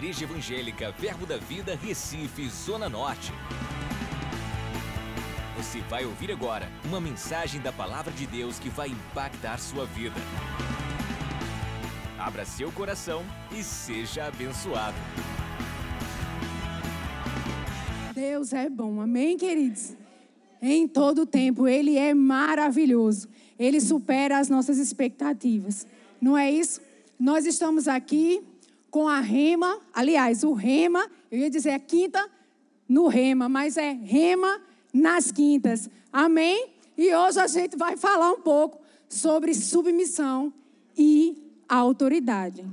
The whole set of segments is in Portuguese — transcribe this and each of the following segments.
Igreja Evangélica Verbo da Vida, Recife, Zona Norte. Você vai ouvir agora uma mensagem da Palavra de Deus que vai impactar sua vida. Abra seu coração e seja abençoado. Deus é bom, amém, queridos? Em todo tempo, Ele é maravilhoso. Ele supera as nossas expectativas. Não é isso? Nós estamos aqui com a rema, aliás, o rema, eu ia dizer a quinta no rema, mas é rema nas quintas. Amém? E hoje a gente vai falar um pouco sobre submissão e autoridade.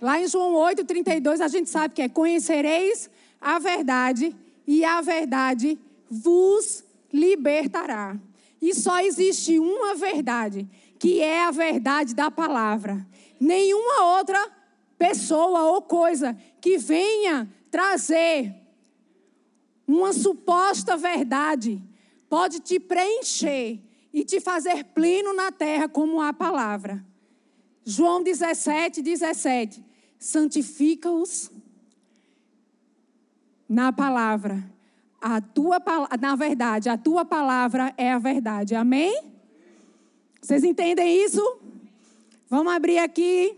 Lá em João 8:32 a gente sabe que é conhecereis a verdade e a verdade vos libertará. E só existe uma verdade, que é a verdade da palavra. Nenhuma outra pessoa ou coisa que venha trazer uma suposta verdade pode te preencher e te fazer pleno na terra como a palavra. João 17, 17. Santifica-os na palavra. A tua, na verdade, a tua palavra é a verdade. Amém? Vocês entendem isso? Vamos abrir aqui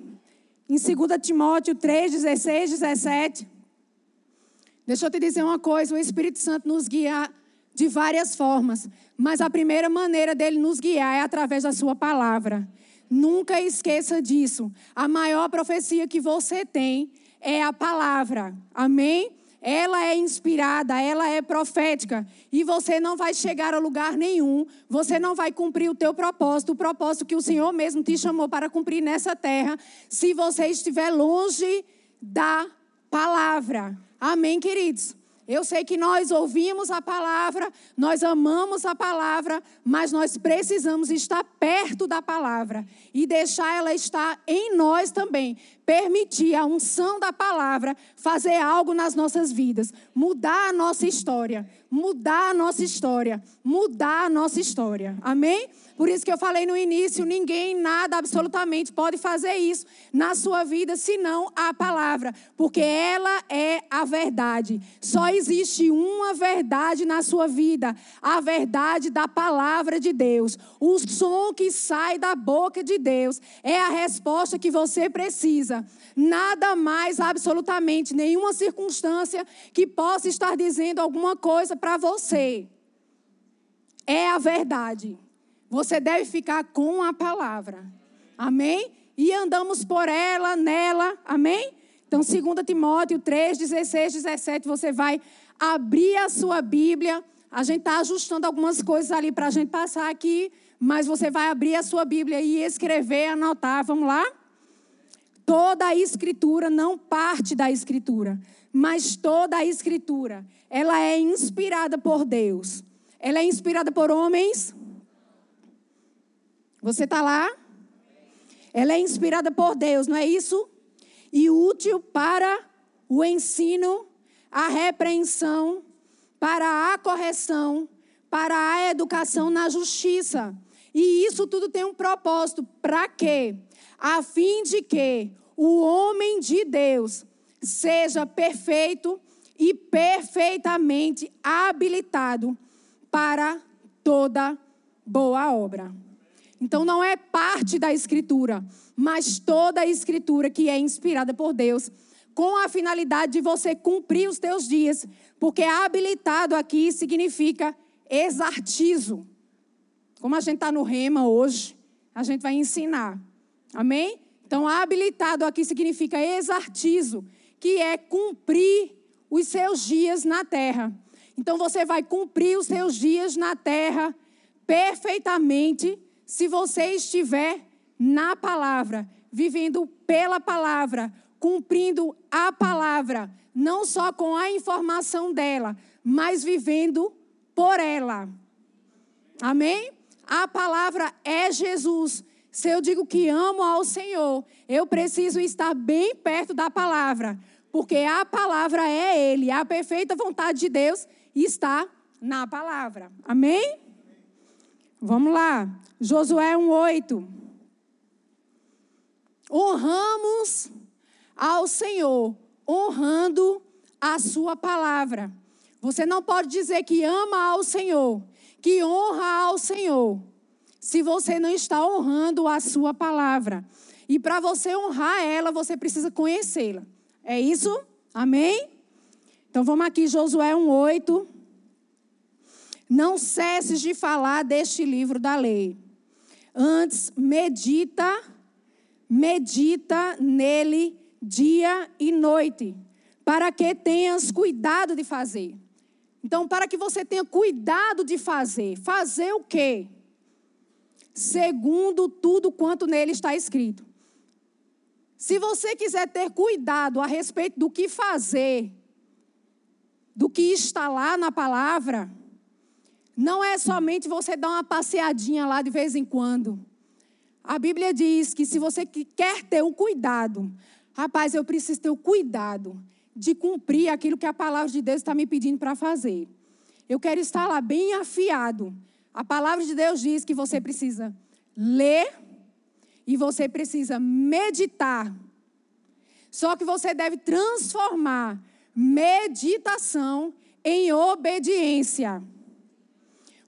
em 2 Timóteo 3, 16, 17. Deixa eu te dizer uma coisa: o Espírito Santo nos guia de várias formas, mas a primeira maneira dele nos guiar é através da Sua palavra. Nunca esqueça disso. A maior profecia que você tem é a palavra. Amém? Ela é inspirada, ela é profética, e você não vai chegar a lugar nenhum, você não vai cumprir o teu propósito, o propósito que o Senhor mesmo te chamou para cumprir nessa terra, se você estiver longe da palavra. Amém, queridos? Eu sei que nós ouvimos a palavra, nós amamos a palavra, mas nós precisamos estar perto da palavra e deixar ela estar em nós também. Permitir a unção da palavra fazer algo nas nossas vidas, mudar a nossa história, mudar a nossa história, mudar a nossa história. Amém? Por isso que eu falei no início: ninguém, nada, absolutamente pode fazer isso na sua vida senão a palavra, porque ela é a verdade. Só existe uma verdade na sua vida: a verdade da palavra de Deus. O som que sai da boca de Deus é a resposta que você precisa. Nada mais, absolutamente, nenhuma circunstância que possa estar dizendo alguma coisa para você. É a verdade. Você deve ficar com a palavra. Amém? E andamos por ela, nela. Amém? Então, 2 Timóteo 3, 16, 17, você vai abrir a sua Bíblia. A gente está ajustando algumas coisas ali para a gente passar aqui, mas você vai abrir a sua Bíblia e escrever, anotar. Vamos lá? Toda a Escritura, não parte da Escritura, mas toda a Escritura, ela é inspirada por Deus. Ela é inspirada por homens você está lá? Ela é inspirada por Deus, não é isso? E útil para o ensino, a repreensão, para a correção, para a educação na justiça. E isso tudo tem um propósito. Para quê? A fim de que o homem de Deus seja perfeito e perfeitamente habilitado para toda boa obra. Então não é parte da escritura, mas toda a escritura que é inspirada por Deus, com a finalidade de você cumprir os teus dias, porque habilitado aqui significa exartizo. Como a gente está no rema hoje, a gente vai ensinar. Amém? Então, habilitado aqui significa exartizo, que é cumprir os seus dias na terra. Então, você vai cumprir os seus dias na terra perfeitamente se você estiver na palavra, vivendo pela palavra, cumprindo a palavra, não só com a informação dela, mas vivendo por ela. Amém? A palavra é Jesus. Se eu digo que amo ao Senhor, eu preciso estar bem perto da palavra, porque a palavra é Ele, a perfeita vontade de Deus está na palavra. Amém? Vamos lá. Josué 1:8. Honramos ao Senhor honrando a sua palavra. Você não pode dizer que ama ao Senhor, que honra ao Senhor, se você não está honrando a sua palavra. E para você honrar ela, você precisa conhecê-la. É isso? Amém? Então vamos aqui, Josué 1,8. Não cesses de falar deste livro da lei. Antes, medita, medita nele dia e noite, para que tenhas cuidado de fazer. Então, para que você tenha cuidado de fazer. Fazer o quê? Segundo tudo quanto nele está escrito. Se você quiser ter cuidado a respeito do que fazer, do que está lá na palavra, não é somente você dar uma passeadinha lá de vez em quando. A Bíblia diz que se você quer ter o cuidado, rapaz, eu preciso ter o cuidado de cumprir aquilo que a palavra de Deus está me pedindo para fazer. Eu quero estar lá bem afiado. A palavra de Deus diz que você precisa ler e você precisa meditar. Só que você deve transformar meditação em obediência.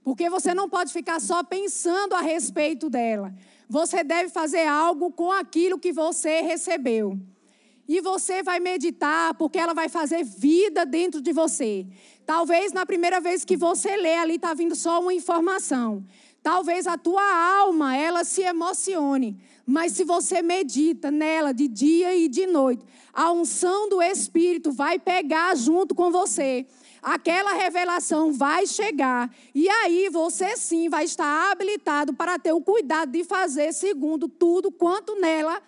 Porque você não pode ficar só pensando a respeito dela. Você deve fazer algo com aquilo que você recebeu. E você vai meditar, porque ela vai fazer vida dentro de você. Talvez na primeira vez que você lê ali está vindo só uma informação. Talvez a tua alma ela se emocione, mas se você medita nela de dia e de noite, a unção do Espírito vai pegar junto com você. Aquela revelação vai chegar e aí você sim vai estar habilitado para ter o cuidado de fazer segundo tudo quanto nela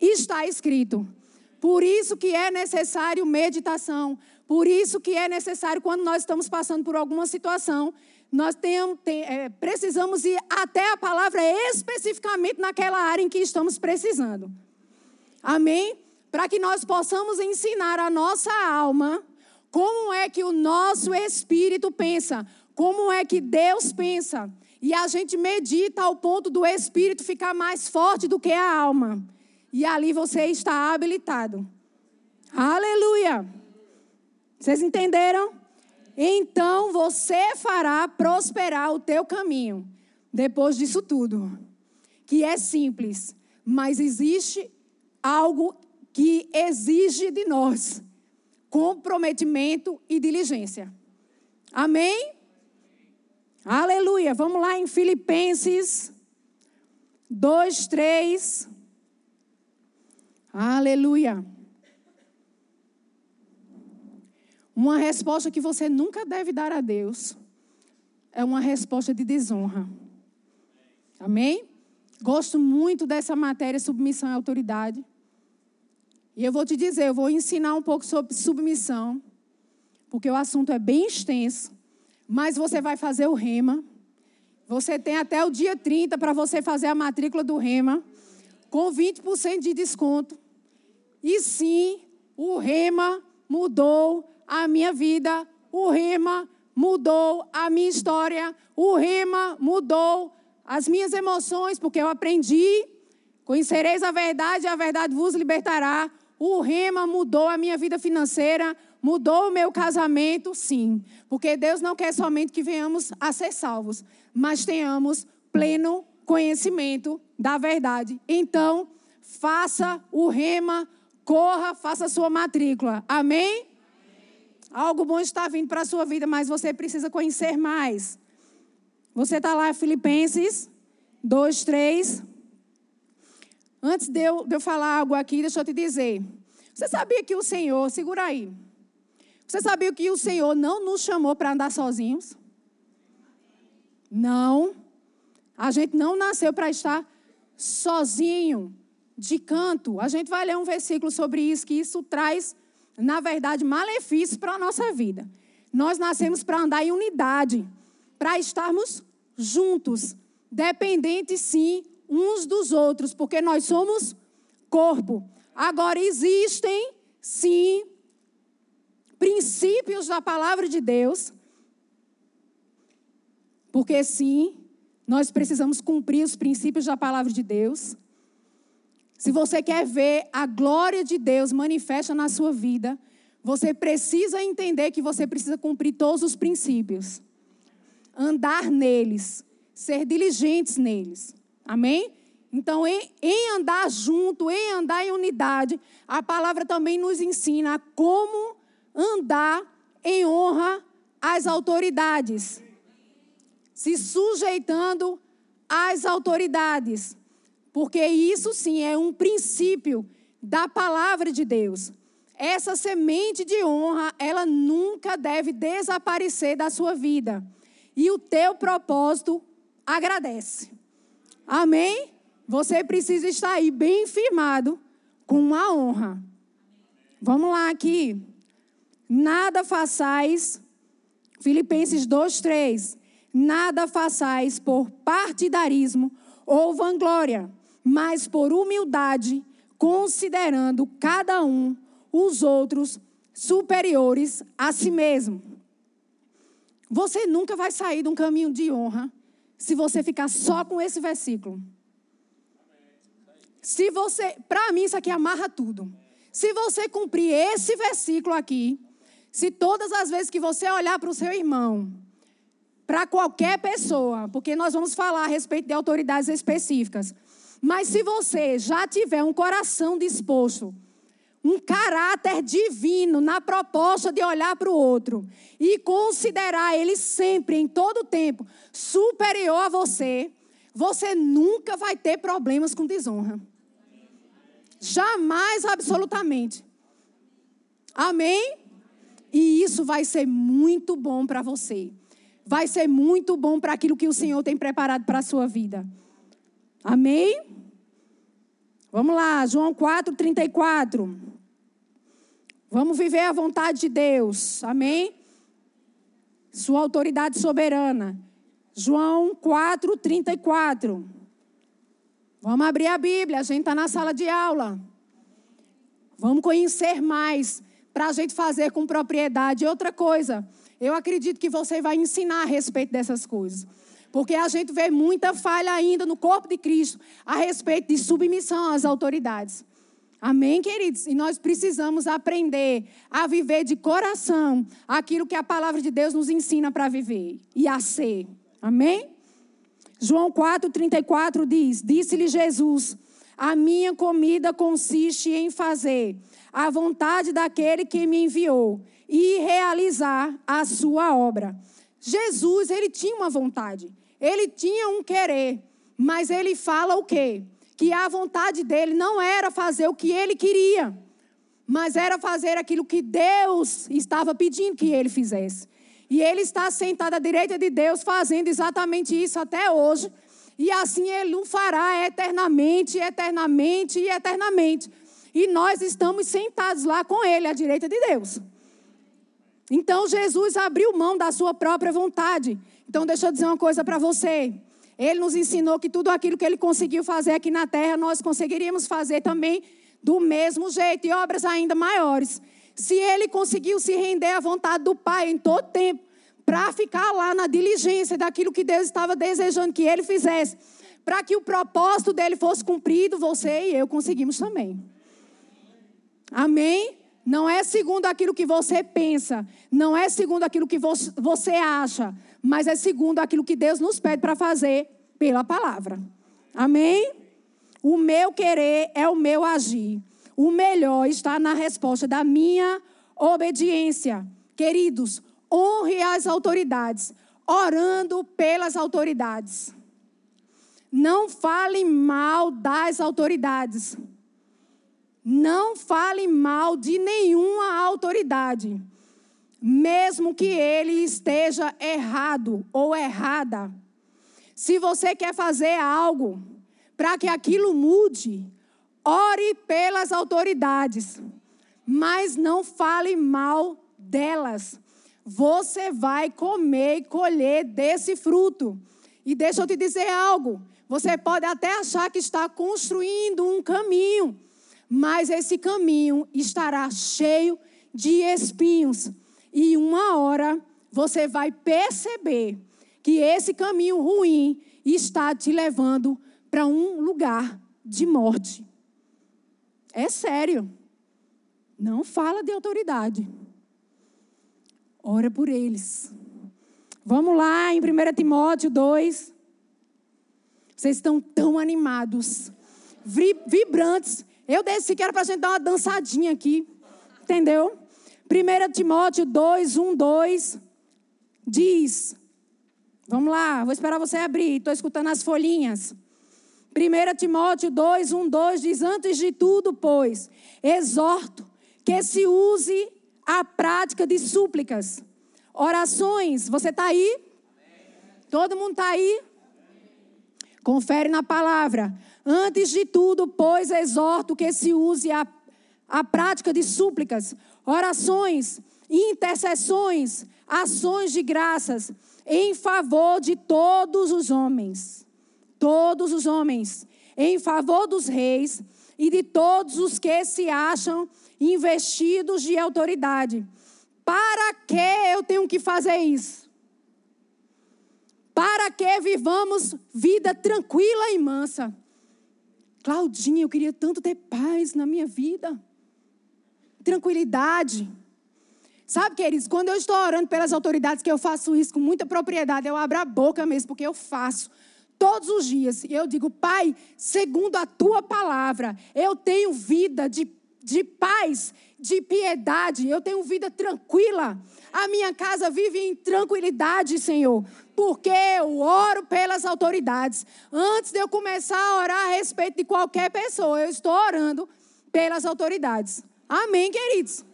está escrito. Por isso que é necessário meditação. Por isso que é necessário, quando nós estamos passando por alguma situação, nós tem, tem, é, precisamos ir até a palavra especificamente naquela área em que estamos precisando. Amém? Para que nós possamos ensinar a nossa alma como é que o nosso espírito pensa, como é que Deus pensa. E a gente medita ao ponto do espírito ficar mais forte do que a alma. E ali você está habilitado. Aleluia! Vocês entenderam? Então você fará prosperar o teu caminho. Depois disso tudo, que é simples, mas existe algo que exige de nós comprometimento e diligência. Amém? Aleluia. Vamos lá em Filipenses 2, 3. Aleluia. Uma resposta que você nunca deve dar a Deus é uma resposta de desonra. Amém? Gosto muito dessa matéria, submissão e autoridade. E eu vou te dizer, eu vou ensinar um pouco sobre submissão, porque o assunto é bem extenso, mas você vai fazer o rema. Você tem até o dia 30 para você fazer a matrícula do rema, com 20% de desconto. E sim, o rema mudou a minha vida, o rema mudou a minha história, o rema mudou as minhas emoções, porque eu aprendi, conhecereis a verdade e a verdade vos libertará. O rema mudou a minha vida financeira, mudou o meu casamento, sim. Porque Deus não quer somente que venhamos a ser salvos, mas tenhamos pleno conhecimento da verdade. Então, faça o rema Corra, faça a sua matrícula. Amém? Algo bom está vindo para a sua vida, mas você precisa conhecer mais. Você está lá, Filipenses 2, 3. Antes de eu, de eu falar algo aqui, deixa eu te dizer. Você sabia que o Senhor, segura aí. Você sabia que o Senhor não nos chamou para andar sozinhos? Não. A gente não nasceu para estar sozinho de canto. A gente vai ler um versículo sobre isso, que isso traz, na verdade, malefícios para a nossa vida. Nós nascemos para andar em unidade, para estarmos juntos, dependentes, sim, uns dos outros, porque nós somos corpo. Agora, existem, sim, princípios da palavra de Deus, porque, sim, nós precisamos cumprir os princípios da palavra de Deus. Se você quer ver a glória de Deus manifesta na sua vida, você precisa entender que você precisa cumprir todos os princípios. Andar neles, ser diligentes neles. Amém? Então, em, em, andar junto, em andar em unidade, a palavra também nos ensina como andar em honra às autoridades, se sujeitando às autoridades, porque isso sim é um princípio da palavra de Deus. Essa semente de honra, ela nunca deve desaparecer da sua vida. E o teu propósito agradece. Amém? Você precisa estar aí bem firmado com uma honra. Vamos lá aqui. Nada façais, Filipenses 2:3. Nada façais por partidarismo ou vanglória, mas por humildade, considerando cada um os outros superiores a si mesmo. Você nunca vai sair de um caminho de honra se você ficar só com esse versículo. Se você, para mim isso aqui amarra tudo. Se você cumprir esse versículo aqui, se todas as vezes que você olhar para o seu irmão, para qualquer pessoa, porque nós vamos falar a respeito de autoridades específicas, mas se você já tiver um coração disposto, um caráter divino na proposta de olhar para o outro e considerar ele sempre, em todo tempo, superior a você, você nunca vai ter problemas com desonra. Jamais, absolutamente. Amém? E isso vai ser muito bom para você. Vai ser muito bom para aquilo que o Senhor tem preparado para a sua vida. Amém? Vamos lá, João 4, 34. Vamos viver a vontade de Deus. Amém? Sua autoridade soberana. João 4, 34. Vamos abrir a Bíblia, a gente está na sala de aula. Vamos conhecer mais para a gente fazer com propriedade. Outra coisa, eu acredito que você vai ensinar a respeito dessas coisas. Porque a gente vê muita falha ainda no corpo de Cristo a respeito de submissão às autoridades. Amém, queridos? E nós precisamos aprender a viver de coração aquilo que a palavra de Deus nos ensina para viver e a ser. Amém? João 4,34 diz: Disse-lhe Jesus: A minha comida consiste em fazer a vontade daquele que me enviou e realizar a sua obra. Jesus, ele tinha uma vontade, ele tinha um querer, mas ele fala o quê? Que a vontade dele não era fazer o que ele queria, mas era fazer aquilo que Deus estava pedindo que ele fizesse. E ele está sentado à direita de Deus, fazendo exatamente isso até hoje. E assim ele o fará eternamente, eternamente e eternamente. E nós estamos sentados lá com ele, à direita de Deus. Então Jesus abriu mão da sua própria vontade. Então deixa eu dizer uma coisa para você. Ele nos ensinou que tudo aquilo que ele conseguiu fazer aqui na terra, nós conseguiríamos fazer também do mesmo jeito e obras ainda maiores. Se ele conseguiu se render à vontade do Pai em todo tempo, para ficar lá na diligência daquilo que Deus estava desejando que ele fizesse, para que o propósito dele fosse cumprido, você e eu conseguimos também. Amém? Não é segundo aquilo que você pensa, não é segundo aquilo que você acha, mas é segundo aquilo que Deus nos pede para fazer pela palavra. Amém? O meu querer é o meu agir. O melhor está na resposta da minha obediência. Queridos, honre as autoridades, orando pelas autoridades. Não fale mal das autoridades. Não fale mal de nenhuma autoridade, mesmo que ele esteja errado ou errada. Se você quer fazer algo para que aquilo mude, Ore pelas autoridades, mas não fale mal delas. Você vai comer e colher desse fruto. E deixa eu te dizer algo. Você pode até achar que está construindo um caminho, mas esse caminho estará cheio de espinhos. E uma hora você vai perceber que esse caminho ruim está te levando para um lugar de morte. É sério. Não fala de autoridade. Ora por eles. Vamos lá em 1 Timóteo 2. Vocês estão tão animados, vibrantes. Eu desci que era para a gente dar uma dançadinha aqui. Entendeu? 1 Timóteo 2, 1, 2 diz. Vamos lá, vou esperar você abrir. Estou escutando as folhinhas. 1 Timóteo 2, 1, 2 diz: Antes de tudo, pois, exorto que se use a prática de súplicas, orações. Você está aí? Todo mundo está aí? Confere na palavra. Antes de tudo, pois, exorto que se use a, a prática de súplicas, orações, intercessões, ações de graças em favor de todos os homens. Todos os homens. Em favor dos reis e de todos os que se acham investidos de autoridade. Para que eu tenho que fazer isso? Para que vivamos vida tranquila e mansa. Claudinha, eu queria tanto ter paz na minha vida. Tranquilidade. Sabe, queridos, quando eu estou orando pelas autoridades, que eu faço isso com muita propriedade, eu abro a boca mesmo, porque eu faço todos os dias. E eu digo, Pai, segundo a tua palavra, eu tenho vida de de paz, de piedade, eu tenho vida tranquila. A minha casa vive em tranquilidade, Senhor, porque eu oro pelas autoridades. Antes de eu começar a orar a respeito de qualquer pessoa, eu estou orando pelas autoridades. Amém, queridos?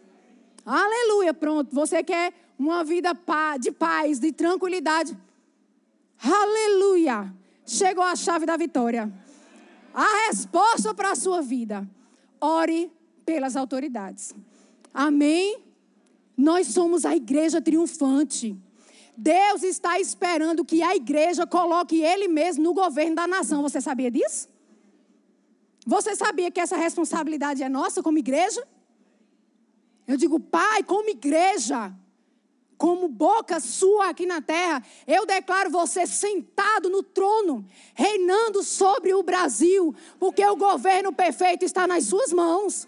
Aleluia. Pronto, você quer uma vida de paz, de tranquilidade? Aleluia. Chegou a chave da vitória. A resposta para a sua vida. Ore pelas autoridades. Amém? Nós somos a igreja triunfante. Deus está esperando que a igreja coloque Ele mesmo no governo da nação. Você sabia disso? Você sabia que essa responsabilidade é nossa como igreja? Eu digo, Pai, como igreja, como boca sua aqui na terra, eu declaro você sentado no trono, reinando sobre o Brasil, porque o governo perfeito está nas suas mãos.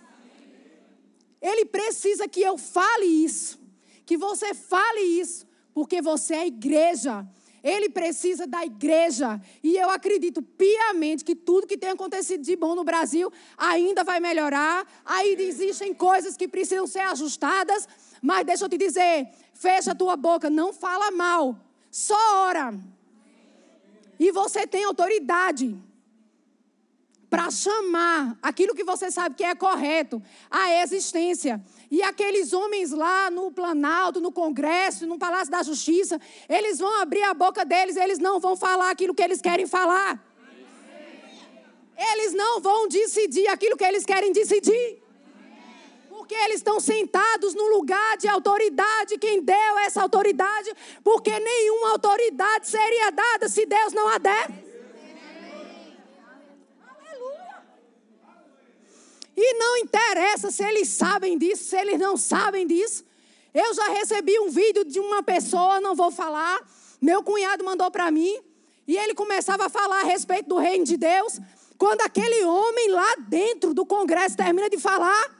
Ele precisa que eu fale isso, que você fale isso, porque você é igreja. Ele precisa da igreja. E eu acredito piamente que tudo que tem acontecido de bom no Brasil ainda vai melhorar. Ainda existem coisas que precisam ser ajustadas. Mas deixa eu te dizer: fecha a tua boca, não fala mal, só ora. E você tem autoridade para chamar aquilo que você sabe que é correto à existência. E aqueles homens lá no Planalto, no Congresso, no Palácio da Justiça, eles vão abrir a boca deles, eles não vão falar aquilo que eles querem falar. Eles não vão decidir aquilo que eles querem decidir. Porque eles estão sentados no lugar de autoridade. Quem deu essa autoridade? Porque nenhuma autoridade seria dada se Deus não a der. E não interessa se eles sabem disso, se eles não sabem disso. Eu já recebi um vídeo de uma pessoa, não vou falar, meu cunhado mandou para mim, e ele começava a falar a respeito do reino de Deus. Quando aquele homem lá dentro do congresso termina de falar,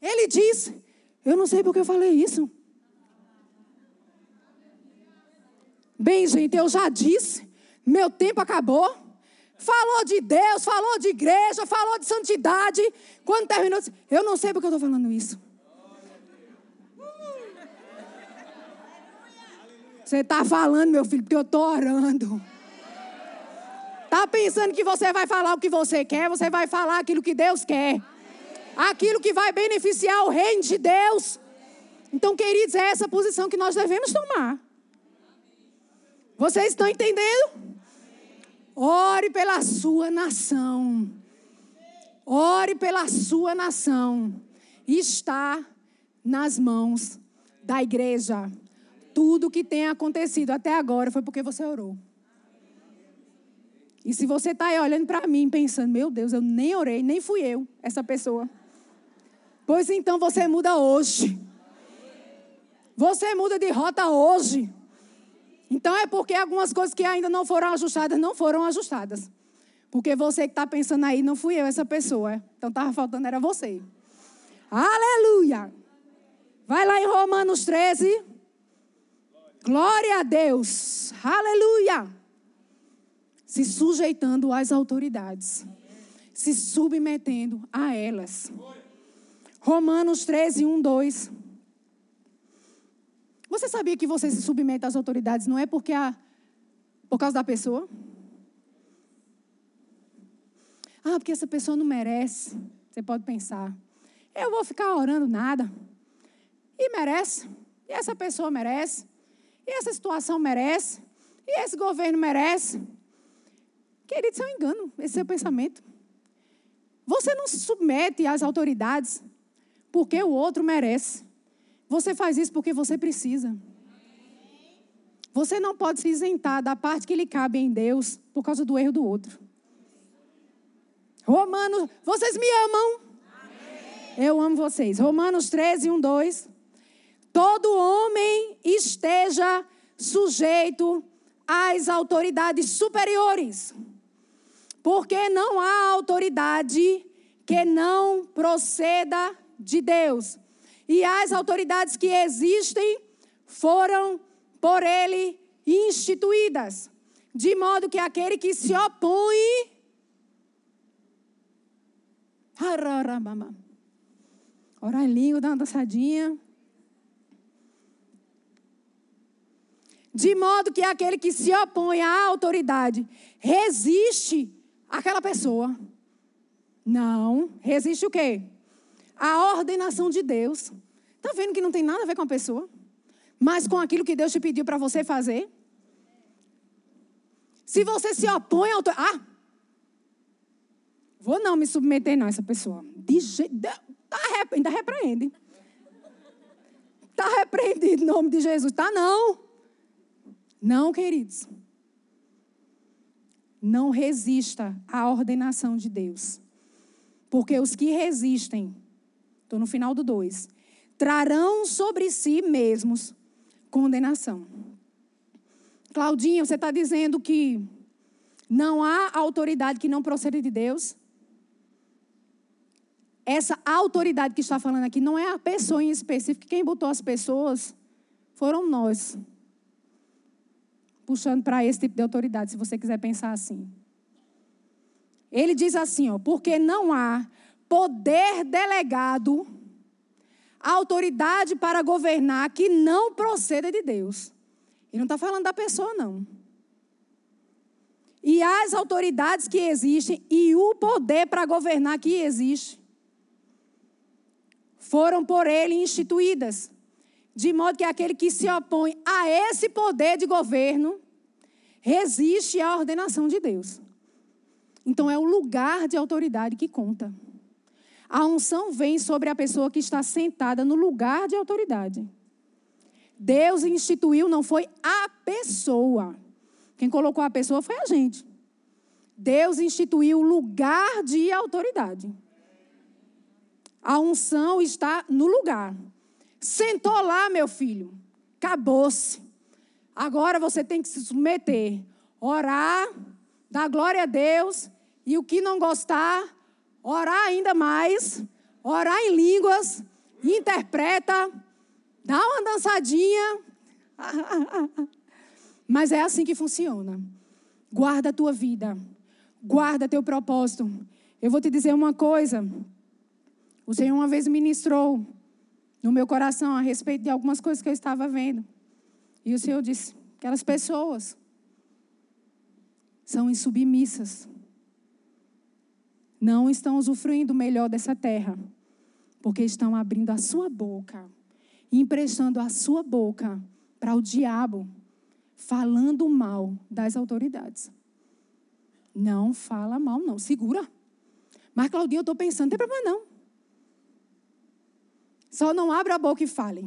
ele diz: Eu não sei porque eu falei isso. Bem, gente, eu já disse, meu tempo acabou. Falou de Deus, falou de igreja, falou de santidade. Quando terminou, disse, eu não sei porque eu estou falando isso. Você está falando, meu filho, porque eu estou orando. Está pensando que você vai falar o que você quer, você vai falar aquilo que Deus quer. Aquilo que vai beneficiar o reino de Deus. Então, queridos, é essa posição que nós devemos tomar. Vocês estão entendendo? Ore pela sua nação. Ore pela sua nação. Está nas mãos da igreja. Tudo que tem acontecido até agora foi porque você orou. E se você está aí olhando para mim pensando, meu Deus, eu nem orei, nem fui eu, essa pessoa. Pois então você muda hoje. Você muda de rota hoje. Então é porque algumas coisas que ainda não foram ajustadas, não foram ajustadas. Porque você que está pensando aí, não fui eu essa pessoa. Então estava faltando, era você. Aleluia! Vai lá em Romanos 13. Glória a Deus. Aleluia! Se sujeitando às autoridades. Se submetendo a elas. Romanos 13, 1, 2. Você sabia que você se submete às autoridades não é porque a, por causa da pessoa? Ah, porque essa pessoa não merece. Você pode pensar. Eu vou ficar orando nada. E merece. E essa pessoa merece. E essa situação merece. E esse governo merece. Querido, isso é um engano, esse seu pensamento. Você não se submete às autoridades porque o outro merece. Você faz isso porque você precisa. Você não pode se isentar da parte que lhe cabe em Deus por causa do erro do outro. Romanos, vocês me amam? Amém. Eu amo vocês. Romanos 13, 1, 2. Todo homem esteja sujeito às autoridades superiores, porque não há autoridade que não proceda de Deus. E as autoridades que existem foram por ele instituídas, de modo que aquele que se opõe Orar em língua, dar uma dançadinha. De modo que aquele que se opõe à autoridade resiste àquela pessoa. Não, resiste o quê? A ordenação de Deus. Está vendo que não tem nada a ver com a pessoa? Mas com aquilo que Deus te pediu para você fazer? Se você se opõe autoridade. Ah! Vou não me submeter, não, essa pessoa. De jeito. Tá, ainda repreende. Está repreendido em nome de Jesus. Tá não. Não, queridos. Não resista à ordenação de Deus. Porque os que resistem, estou no final do 2, trarão sobre si mesmos condenação. Claudinha, você está dizendo que não há autoridade que não proceda de Deus? essa autoridade que está falando aqui não é a pessoa em específico. Quem botou as pessoas foram nós. Puxando para esse tipo de autoridade, se você quiser pensar assim. Ele diz assim, ó, porque não há poder delegado, autoridade para governar que não proceda de Deus. Ele não está falando da pessoa, não. E as autoridades que existem e o poder para governar que existe foram por ele instituídas, de modo que aquele que se opõe a esse poder de governo resiste à ordenação de Deus. Então é o lugar de autoridade que conta. A unção vem sobre a pessoa que está sentada no lugar de autoridade. Deus instituiu, não foi a pessoa. Quem colocou a pessoa foi a gente. Deus instituiu o lugar de autoridade. A unção está no lugar. Sentou lá, meu filho. Acabou-se. Agora você tem que se submeter, orar, dar glória a Deus e o que não gostar, orar ainda mais, orar em línguas, interpreta, dá uma dançadinha. Mas é assim que funciona. Guarda a tua vida, guarda teu propósito. Eu vou te dizer uma coisa. O Senhor uma vez ministrou no meu coração a respeito de algumas coisas que eu estava vendo. E o Senhor disse: aquelas pessoas são insubmissas. Não estão usufruindo melhor dessa terra, porque estão abrindo a sua boca, emprestando a sua boca para o diabo, falando mal das autoridades. Não fala mal, não. Segura. Mas, Claudinha, eu estou pensando, não tem problema não. Só não abra a boca e fale.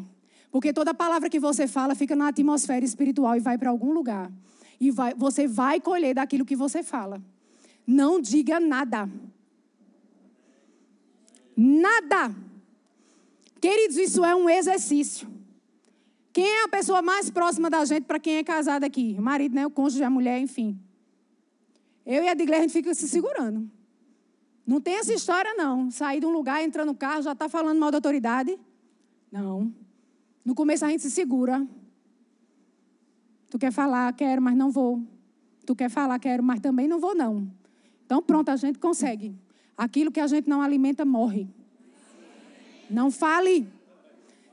Porque toda palavra que você fala fica na atmosfera espiritual e vai para algum lugar. E vai, você vai colher daquilo que você fala. Não diga nada. Nada. Queridos, isso é um exercício. Quem é a pessoa mais próxima da gente para quem é casado aqui? O marido, né? O cônjuge, a mulher, enfim. Eu e a Digler, a gente fica se segurando. Não tem essa história, não. Sair de um lugar, entrar no carro, já está falando mal da autoridade. Não. No começo a gente se segura. Tu quer falar, quero, mas não vou. Tu quer falar, quero, mas também não vou, não. Então, pronto, a gente consegue. Aquilo que a gente não alimenta morre. Não fale.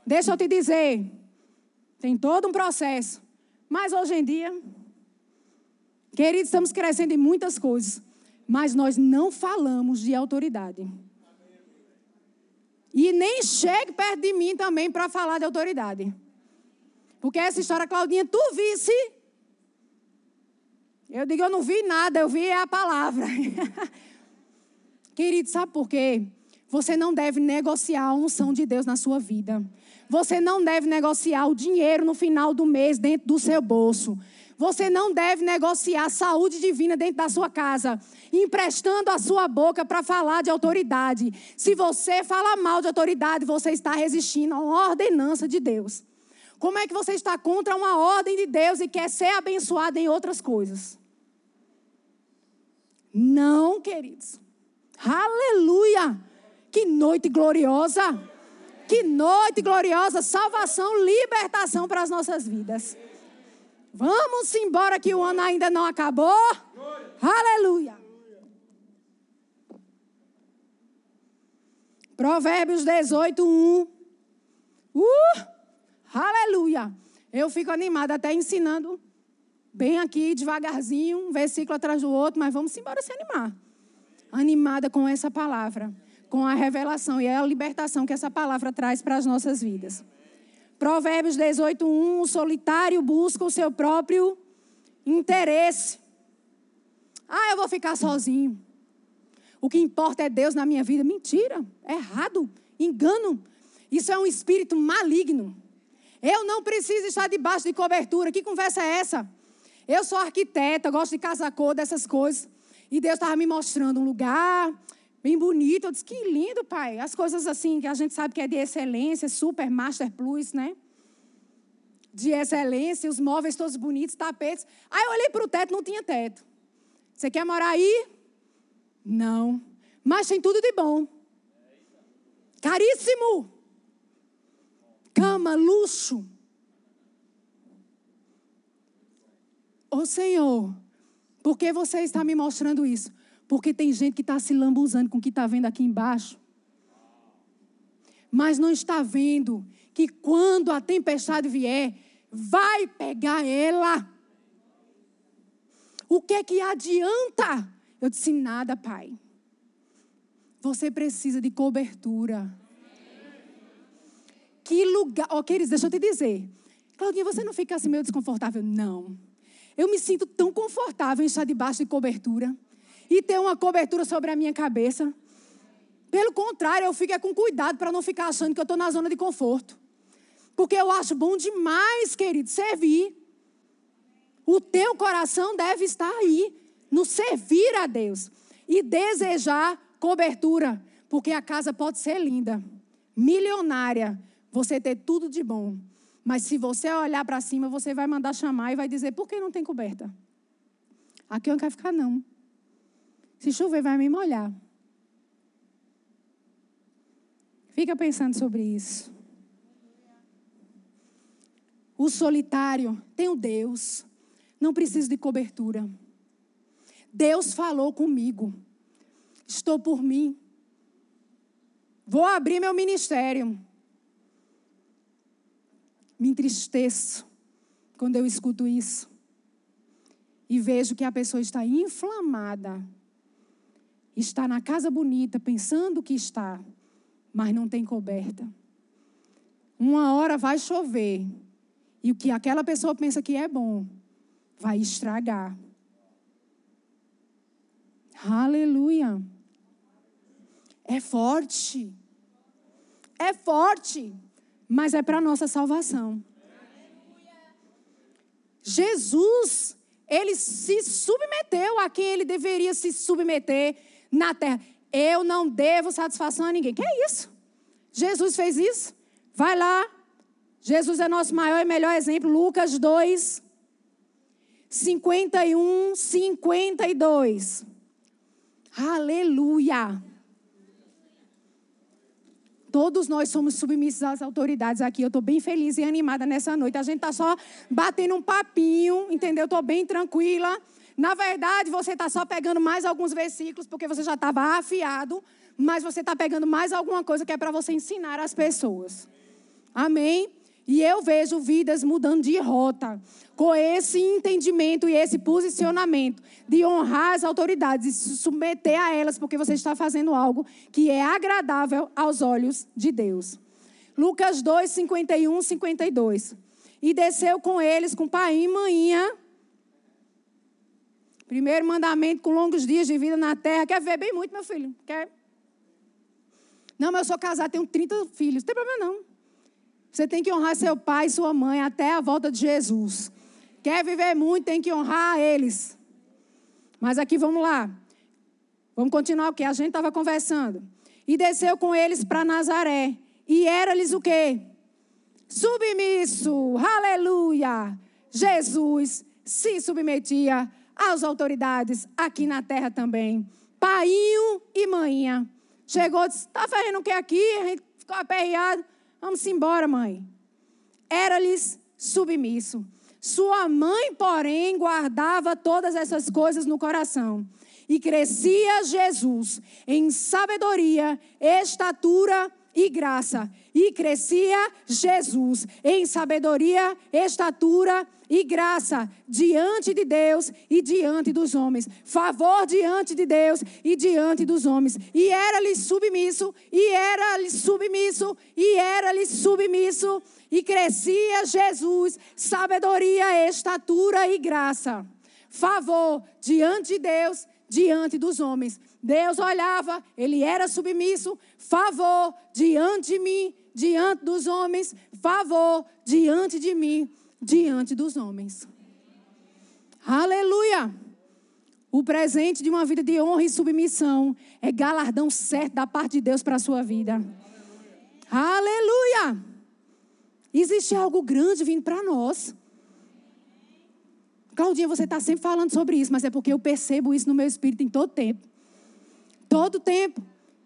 Deixa eu te dizer. Tem todo um processo. Mas hoje em dia, queridos, estamos crescendo em muitas coisas. Mas nós não falamos de autoridade. E nem chegue perto de mim também para falar de autoridade. Porque essa história, Claudinha, tu visse. Eu digo, eu não vi nada, eu vi a palavra. Querido, sabe por quê? Você não deve negociar a unção de Deus na sua vida. Você não deve negociar o dinheiro no final do mês dentro do seu bolso. Você não deve negociar a saúde divina dentro da sua casa, emprestando a sua boca para falar de autoridade. Se você fala mal de autoridade, você está resistindo a uma ordenança de Deus. Como é que você está contra uma ordem de Deus e quer ser abençoado em outras coisas? Não, queridos. Aleluia! Que noite gloriosa! Que noite gloriosa! Salvação, libertação para as nossas vidas. Vamos embora que o ano ainda não acabou. Aleluia! Provérbios 18, 1. Uh! Aleluia! Eu fico animada até ensinando bem aqui, devagarzinho, um versículo atrás do outro, mas vamos embora se animar. Animada com essa palavra, com a revelação e a libertação que essa palavra traz para as nossas vidas. Provérbios 18, 1, o solitário busca o seu próprio interesse. Ah, eu vou ficar sozinho. O que importa é Deus na minha vida. Mentira, errado, engano. Isso é um espírito maligno. Eu não preciso estar debaixo de cobertura. Que conversa é essa? Eu sou arquiteta, gosto de casa cor, dessas coisas. E Deus estava me mostrando um lugar bem bonito. Eu disse, que lindo, pai. As coisas assim que a gente sabe que é de excelência, super, master plus, né? De excelência, os móveis todos bonitos, tapetes. Aí eu olhei para o teto, não tinha teto. Você quer morar aí? Não. Mas tem tudo de bom. Caríssimo cama, luxo. Ô Senhor, por que você está me mostrando isso? Porque tem gente que está se lambuzando com o que está vendo aqui embaixo. Mas não está vendo que quando a tempestade vier, vai pegar ela. O que é que adianta? Eu disse: nada, pai. Você precisa de cobertura. Que lugar. Ó, oh, queridos, deixa eu te dizer. Claudinha, você não fica assim meio desconfortável? Não. Eu me sinto tão confortável em estar debaixo de cobertura e ter uma cobertura sobre a minha cabeça. Pelo contrário, eu fico é com cuidado para não ficar achando que eu estou na zona de conforto. Porque eu acho bom demais, querido, servir. O teu coração deve estar aí, no servir a Deus e desejar cobertura, porque a casa pode ser linda, milionária, você ter tudo de bom. Mas se você olhar para cima, você vai mandar chamar e vai dizer: por que não tem coberta? Aqui eu não quero ficar, não. Se chover, vai me molhar. Fica pensando sobre isso. O solitário tem o Deus. Não preciso de cobertura. Deus falou comigo. Estou por mim. Vou abrir meu ministério me entristeço quando eu escuto isso. E vejo que a pessoa está inflamada. Está na casa bonita, pensando que está, mas não tem coberta. Uma hora vai chover. E o que aquela pessoa pensa que é bom, vai estragar. Aleluia. É forte. É forte mas é para nossa salvação. Jesus, ele se submeteu a quem ele deveria se submeter na terra. Eu não devo satisfação a ninguém. Que é isso? Jesus fez isso? Vai lá. Jesus é nosso maior e melhor exemplo. Lucas 2. 51, 52. Aleluia! Todos nós somos submissos às autoridades aqui. Eu estou bem feliz e animada nessa noite. A gente está só batendo um papinho, entendeu? Estou bem tranquila. Na verdade, você está só pegando mais alguns versículos, porque você já estava afiado, mas você está pegando mais alguma coisa que é para você ensinar às pessoas. Amém? E eu vejo vidas mudando de rota, com esse entendimento e esse posicionamento de honrar as autoridades e se submeter a elas, porque você está fazendo algo que é agradável aos olhos de Deus. Lucas 2, 51, 52. E desceu com eles, com pai e manhinha. Primeiro mandamento com longos dias de vida na terra. Quer ver bem muito, meu filho? Quer? Não, mas eu sou casado, tenho 30 filhos. Não tem problema não. Você tem que honrar seu pai e sua mãe até a volta de Jesus. Quer viver muito, tem que honrar eles. Mas aqui vamos lá. Vamos continuar o que a gente estava conversando. E desceu com eles para Nazaré. E era-lhes o quê? Submisso. Aleluia. Jesus se submetia às autoridades aqui na terra também. Paiinho e manhinha. Chegou disse: Está fazendo o que aqui? A gente ficou aperreado. Vamos embora, mãe. Era-lhes submisso. Sua mãe, porém, guardava todas essas coisas no coração. E crescia Jesus em sabedoria, estatura e graça. E crescia Jesus em sabedoria, estatura e graça diante de Deus e diante dos homens. Favor diante de Deus e diante dos homens. E era-lhe submisso, e era-lhe submisso, e era-lhe submisso. E crescia Jesus, sabedoria, estatura e graça. Favor diante de Deus, diante dos homens. Deus olhava, ele era submisso, favor diante de mim, diante dos homens, favor diante de mim, diante dos homens. Aleluia! O presente de uma vida de honra e submissão é galardão certo da parte de Deus para a sua vida. Aleluia! Aleluia. Existe algo grande vindo para nós. Claudinha, você está sempre falando sobre isso, mas é porque eu percebo isso no meu espírito em todo tempo. Todo tempo.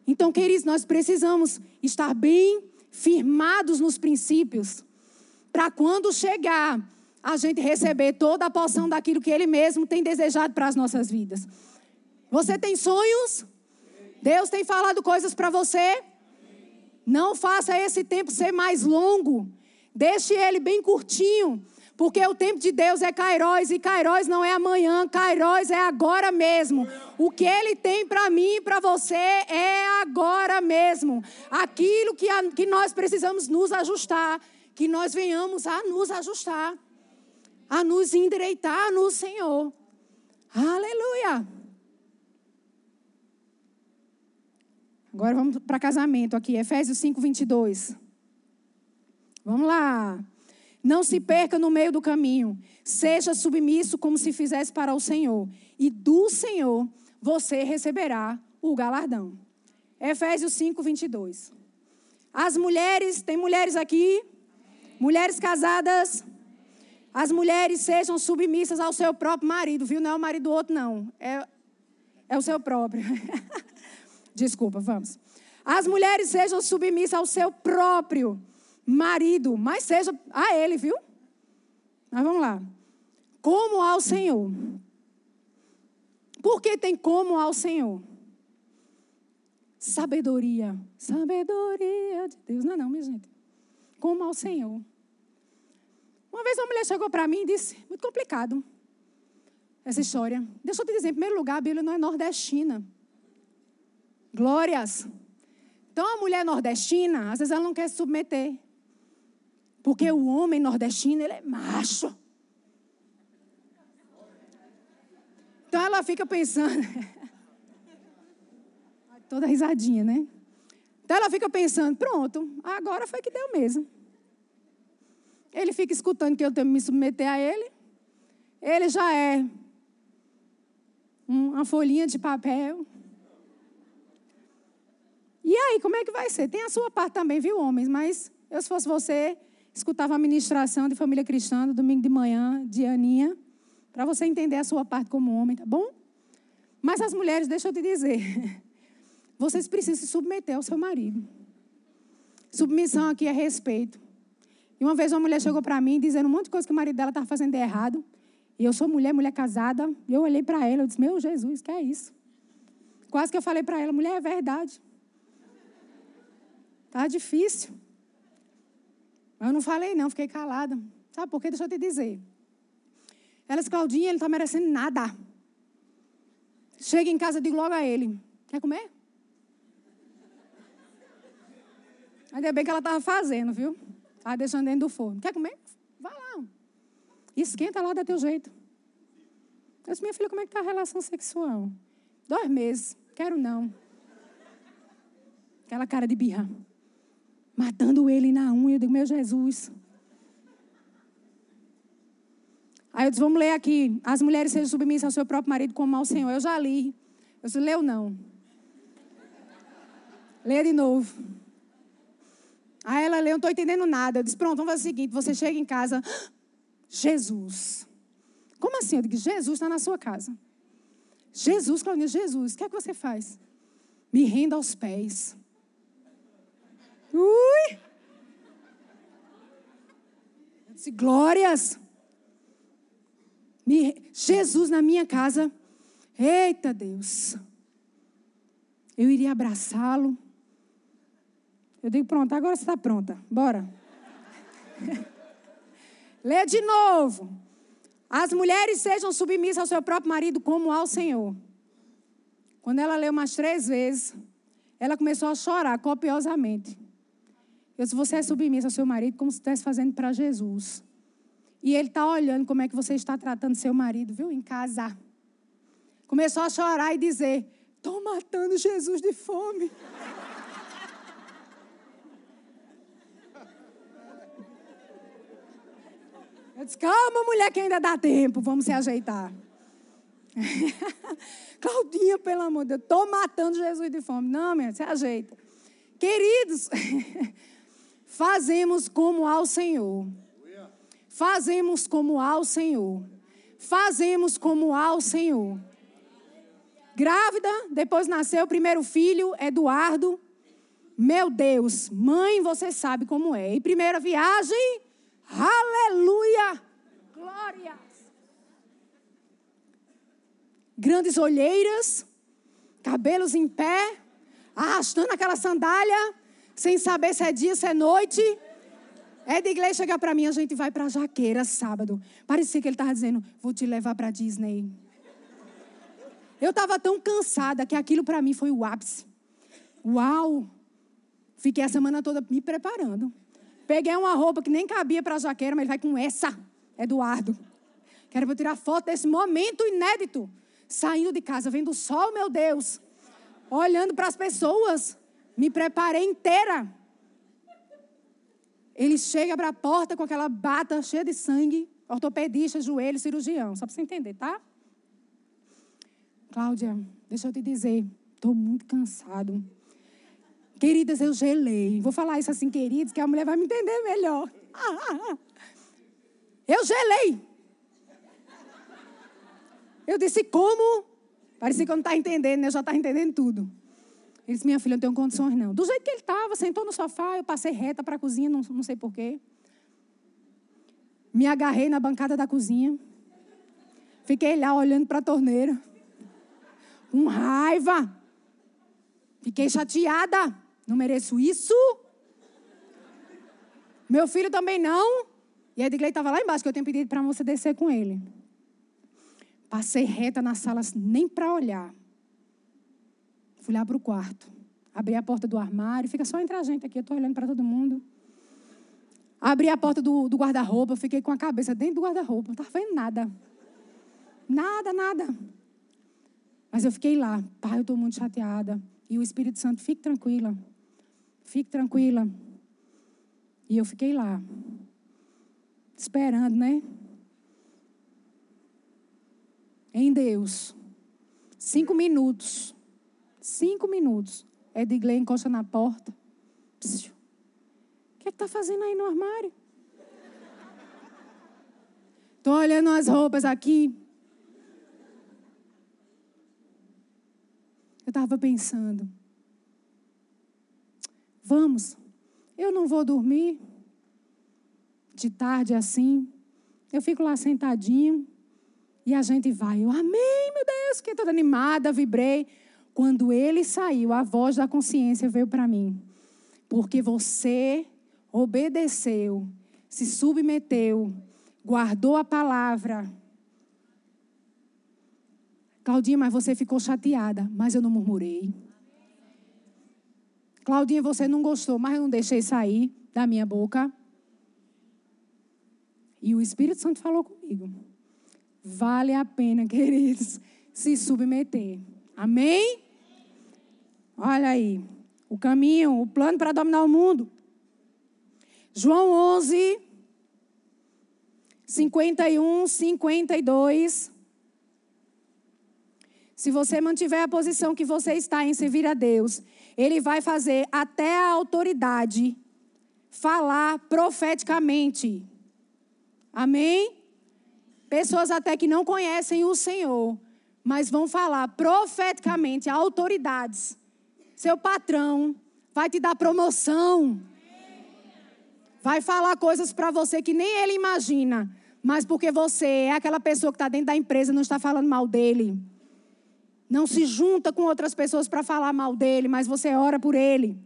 Então, queridos, nós precisamos estar bem firmados nos princípios, para quando chegar, a gente receber toda a porção daquilo que Ele mesmo tem desejado para as nossas vidas. Você tem sonhos? Deus tem falado coisas para você? Não faça esse tempo ser mais longo. Deixe ele bem curtinho. Porque o tempo de Deus é Kairos e Kairos não é amanhã, Kairos é agora mesmo. O que Ele tem para mim e para você é agora mesmo. Aquilo que, a, que nós precisamos nos ajustar, que nós venhamos a nos ajustar, a nos endireitar no Senhor. Aleluia. Agora vamos para casamento aqui, Efésios 5, 22. Vamos lá. Não se perca no meio do caminho. Seja submisso como se fizesse para o Senhor. E do Senhor você receberá o galardão. Efésios 5, 22. As mulheres, tem mulheres aqui? Mulheres casadas. As mulheres sejam submissas ao seu próprio marido, viu? Não é o marido do outro, não. É, é o seu próprio. Desculpa, vamos. As mulheres sejam submissas ao seu próprio marido, mas seja a ele, viu? Mas vamos lá. Como ao Senhor. Por que tem como ao Senhor? Sabedoria. Sabedoria de Deus. Não é não, minha gente. Como ao Senhor. Uma vez uma mulher chegou para mim e disse, muito complicado essa história. Deixa eu te dizer, em primeiro lugar, a Bíblia não é nordestina. Glórias. Então, a mulher nordestina, às vezes ela não quer se submeter. Porque o homem nordestino, ele é macho. Então ela fica pensando. Toda risadinha, né? Então ela fica pensando: pronto, agora foi que deu mesmo. Ele fica escutando que eu tenho que me submeter a ele. Ele já é uma folhinha de papel. E aí, como é que vai ser? Tem a sua parte também, viu, homens? Mas eu, se fosse você, escutava a ministração de família cristã, domingo de manhã, de Aninha, para você entender a sua parte como homem, tá bom? Mas as mulheres, deixa eu te dizer, vocês precisam se submeter ao seu marido. Submissão aqui é respeito. E uma vez uma mulher chegou para mim dizendo um monte de coisa que o marido dela estava fazendo de errado. E eu sou mulher, mulher casada. E eu olhei para ela, eu disse: Meu Jesus, que é isso? Quase que eu falei para ela: Mulher, é verdade. Tá difícil. Mas eu não falei, não, fiquei calada. Sabe por quê? Deixa eu te dizer. Ela disse: Claudinha, ele não está merecendo nada. Chega em casa, digo logo a ele: Quer comer? Ainda bem que ela estava fazendo, viu? Estava deixando dentro do forno. Quer comer? Vai lá. Esquenta lá, dá teu jeito. Eu disse, minha filha, como é que está a relação sexual? Dois meses. Quero não. Aquela cara de birra. Matando ele na unha. Eu digo, meu Jesus. Aí eu disse, vamos ler aqui. As mulheres sejam submissas ao seu próprio marido como ao Senhor. Eu já li. Eu disse, leu não. Leia de novo. Aí ela leu, não estou entendendo nada. Eu disse, pronto, vamos fazer o seguinte, você chega em casa, Jesus. Como assim? Eu digo, Jesus está na sua casa. Jesus, Claudinha, Jesus, o que é que você faz? Me renda aos pés. Ui! Eu disse, glórias. Me, Jesus na minha casa. Eita Deus. Eu iria abraçá-lo. Eu digo, pronto, agora você está pronta. Bora. Lê de novo. As mulheres sejam submissas ao seu próprio marido como ao Senhor. Quando ela leu umas três vezes, ela começou a chorar copiosamente. Eu disse, você é submissa ao seu marido como se estivesse fazendo para Jesus. E ele está olhando como é que você está tratando seu marido, viu? Em casa. Começou a chorar e dizer, estou matando Jesus de fome. Eu disse, calma, mulher, que ainda dá tempo, vamos se ajeitar. Claudinha, pelo amor de Deus, estou matando Jesus de fome. Não, minha, se ajeita. Queridos, fazemos como ao Senhor. Fazemos como ao Senhor. Fazemos como ao Senhor. Grávida, depois nasceu o primeiro filho, Eduardo. Meu Deus, mãe, você sabe como é. E primeira viagem, Aleluia! Glórias! Grandes olheiras, cabelos em pé, arrastando aquela sandália, sem saber se é dia, se é noite. É de igreja chegar para mim, a gente vai para Jaqueira sábado. Parecia que ele estava dizendo: Vou te levar para Disney. Eu estava tão cansada que aquilo para mim foi o ápice. Uau! Fiquei a semana toda me preparando. Peguei uma roupa que nem cabia para a jaqueira, mas ele vai com essa, Eduardo. Quero para tirar foto desse momento inédito. Saindo de casa, vendo o sol, meu Deus. Olhando para as pessoas. Me preparei inteira. Ele chega para a porta com aquela bata cheia de sangue. Ortopedista, joelho, cirurgião. Só para você entender, tá? Cláudia, deixa eu te dizer. Estou muito cansado. Queridas, eu gelei. Vou falar isso assim, queridos, que a mulher vai me entender melhor. Eu gelei. Eu disse, como? Parecia que eu não estava entendendo, né? eu já estava entendendo tudo. Ele disse, minha filha, não tenho condições não. Do jeito que ele estava, sentou no sofá, eu passei reta para a cozinha, não, não sei porquê. Me agarrei na bancada da cozinha. Fiquei lá olhando para a torneira. Com raiva. Fiquei chateada. Não mereço isso. Meu filho também não. E a Edgley estava lá embaixo, que eu tenho pedido para a moça descer com ele. Passei reta na sala, nem para olhar. Fui lá para o quarto. Abri a porta do armário. Fica só entre a gente aqui, eu estou olhando para todo mundo. Abri a porta do, do guarda-roupa, fiquei com a cabeça dentro do guarda-roupa. Não estava vendo nada. Nada, nada. Mas eu fiquei lá. Pai, eu estou muito chateada. E o Espírito Santo, fique tranquila. Fique tranquila. E eu fiquei lá, esperando, né? Em Deus. Cinco minutos. Cinco minutos. É Edgley encosta na porta. Psiu. O que é está fazendo aí no armário? Estou olhando as roupas aqui. Eu estava pensando vamos, eu não vou dormir de tarde assim. Eu fico lá sentadinho e a gente vai. Eu, amém, meu Deus, fiquei toda animada, vibrei. Quando ele saiu, a voz da consciência veio para mim. Porque você obedeceu, se submeteu, guardou a palavra. Claudinha, mas você ficou chateada, mas eu não murmurei. Claudinha, você não gostou, mas eu não deixei sair da minha boca. E o Espírito Santo falou comigo. Vale a pena, queridos, se submeter. Amém? Olha aí, o caminho, o plano para dominar o mundo. João 11, 51, 52. Se você mantiver a posição que você está em servir a Deus, Ele vai fazer até a autoridade falar profeticamente. Amém? Pessoas até que não conhecem o Senhor, mas vão falar profeticamente a autoridades. Seu patrão vai te dar promoção. Vai falar coisas para você que nem ele imagina. Mas porque você é aquela pessoa que está dentro da empresa, não está falando mal dele. Não se junta com outras pessoas para falar mal dele, mas você ora por ele.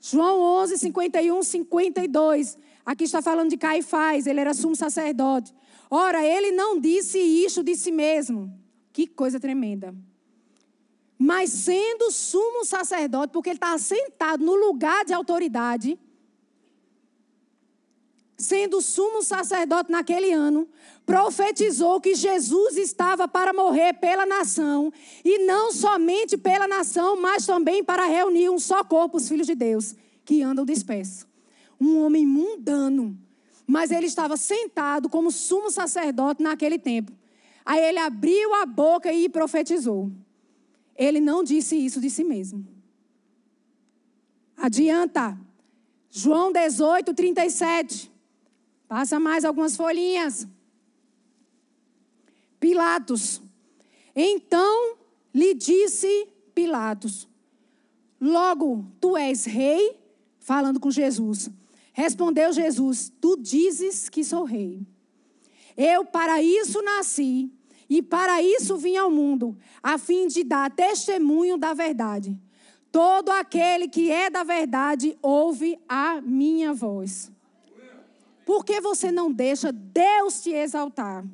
João 11, 51, 52. Aqui está falando de Caifás, ele era sumo sacerdote. Ora, ele não disse isso de si mesmo. Que coisa tremenda. Mas sendo sumo sacerdote, porque ele estava sentado no lugar de autoridade, sendo sumo sacerdote naquele ano, profetizou que Jesus estava para morrer pela nação, e não somente pela nação, mas também para reunir um só corpo, os filhos de Deus, que andam dispersos um homem mundano, mas ele estava sentado como sumo sacerdote naquele tempo. Aí ele abriu a boca e profetizou. Ele não disse isso de si mesmo. Adianta. João 18, 37. Passa mais algumas folhinhas. Pilatos. Então lhe disse Pilatos: Logo, tu és rei? Falando com Jesus. Respondeu Jesus: Tu dizes que sou rei. Eu para isso nasci e para isso vim ao mundo, a fim de dar testemunho da verdade. Todo aquele que é da verdade ouve a minha voz. Por que você não deixa Deus te exaltar?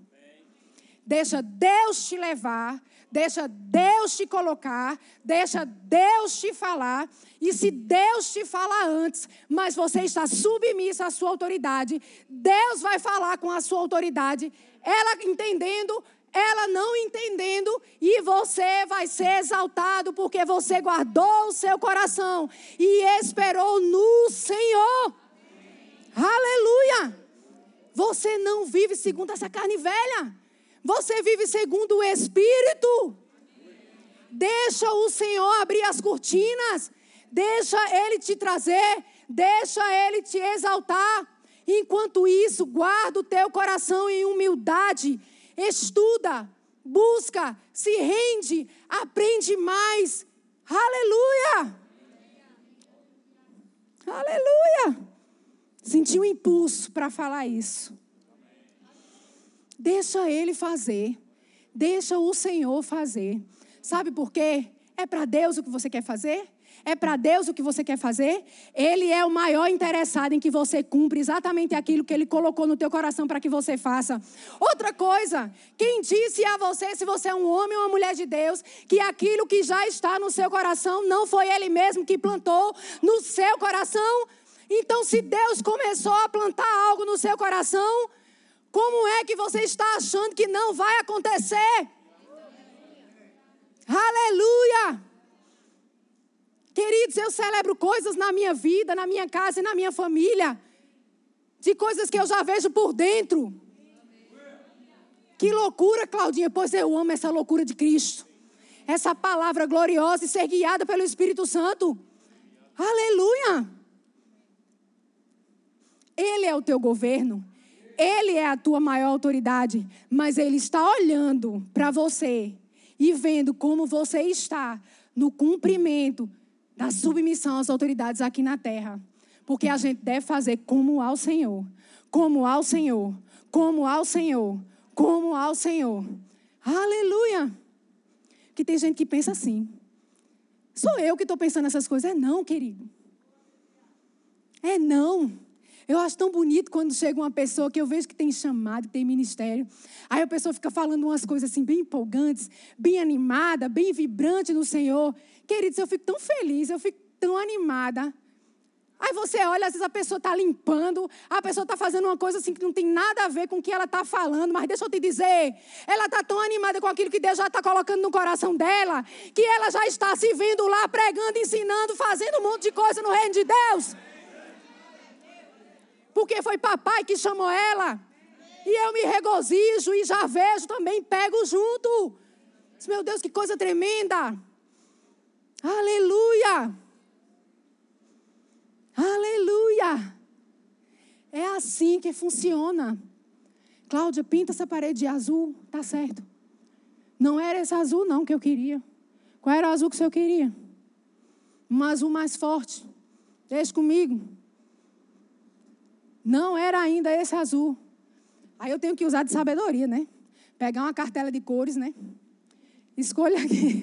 Deixa Deus te levar, deixa Deus te colocar, deixa Deus te falar. E se Deus te falar antes, mas você está submissa à sua autoridade, Deus vai falar com a sua autoridade, ela entendendo, ela não entendendo, e você vai ser exaltado porque você guardou o seu coração e esperou no Senhor. Aleluia! Você não vive segundo essa carne velha. Você vive segundo o Espírito. Deixa o Senhor abrir as cortinas. Deixa Ele te trazer. Deixa Ele te exaltar. Enquanto isso, guarda o teu coração em humildade. Estuda, busca, se rende, aprende mais. Aleluia! Aleluia! Senti um impulso para falar isso. Deixa Ele fazer. Deixa o Senhor fazer. Sabe por quê? É para Deus o que você quer fazer? É para Deus o que você quer fazer? Ele é o maior interessado em que você cumpra exatamente aquilo que Ele colocou no teu coração para que você faça. Outra coisa, quem disse a você, se você é um homem ou uma mulher de Deus, que aquilo que já está no seu coração não foi Ele mesmo que plantou no seu coração? Então, se Deus começou a plantar algo no seu coração, como é que você está achando que não vai acontecer? Aleluia! Queridos, eu celebro coisas na minha vida, na minha casa e na minha família, de coisas que eu já vejo por dentro. Que loucura, Claudinha, pois eu amo essa loucura de Cristo. Essa palavra gloriosa e ser guiada pelo Espírito Santo. Aleluia! Ele é o teu governo, ele é a tua maior autoridade, mas Ele está olhando para você e vendo como você está no cumprimento da submissão às autoridades aqui na terra. Porque a gente deve fazer como ao Senhor, como ao Senhor, como ao Senhor, como ao Senhor. Aleluia! Que tem gente que pensa assim. Sou eu que estou pensando essas coisas. É não, querido. É não. Eu acho tão bonito quando chega uma pessoa que eu vejo que tem chamado, que tem ministério. Aí a pessoa fica falando umas coisas assim bem empolgantes, bem animada, bem vibrante no Senhor. Queridos, eu fico tão feliz, eu fico tão animada. Aí você olha, às vezes a pessoa está limpando, a pessoa está fazendo uma coisa assim que não tem nada a ver com o que ela está falando, mas deixa eu te dizer, ela está tão animada com aquilo que Deus já está colocando no coração dela, que ela já está se vendo lá pregando, ensinando, fazendo um monte de coisa no reino de Deus porque foi papai que chamou ela. E eu me regozijo e já vejo também, pego junto. Meu Deus, que coisa tremenda. Aleluia. Aleluia. É assim que funciona. Cláudia, pinta essa parede de azul, tá certo. Não era esse azul não que eu queria. Qual era o azul que o senhor queria? Um azul mais forte. Deixa comigo. Não era ainda esse azul. Aí eu tenho que usar de sabedoria, né? Pegar uma cartela de cores, né? Escolha aqui.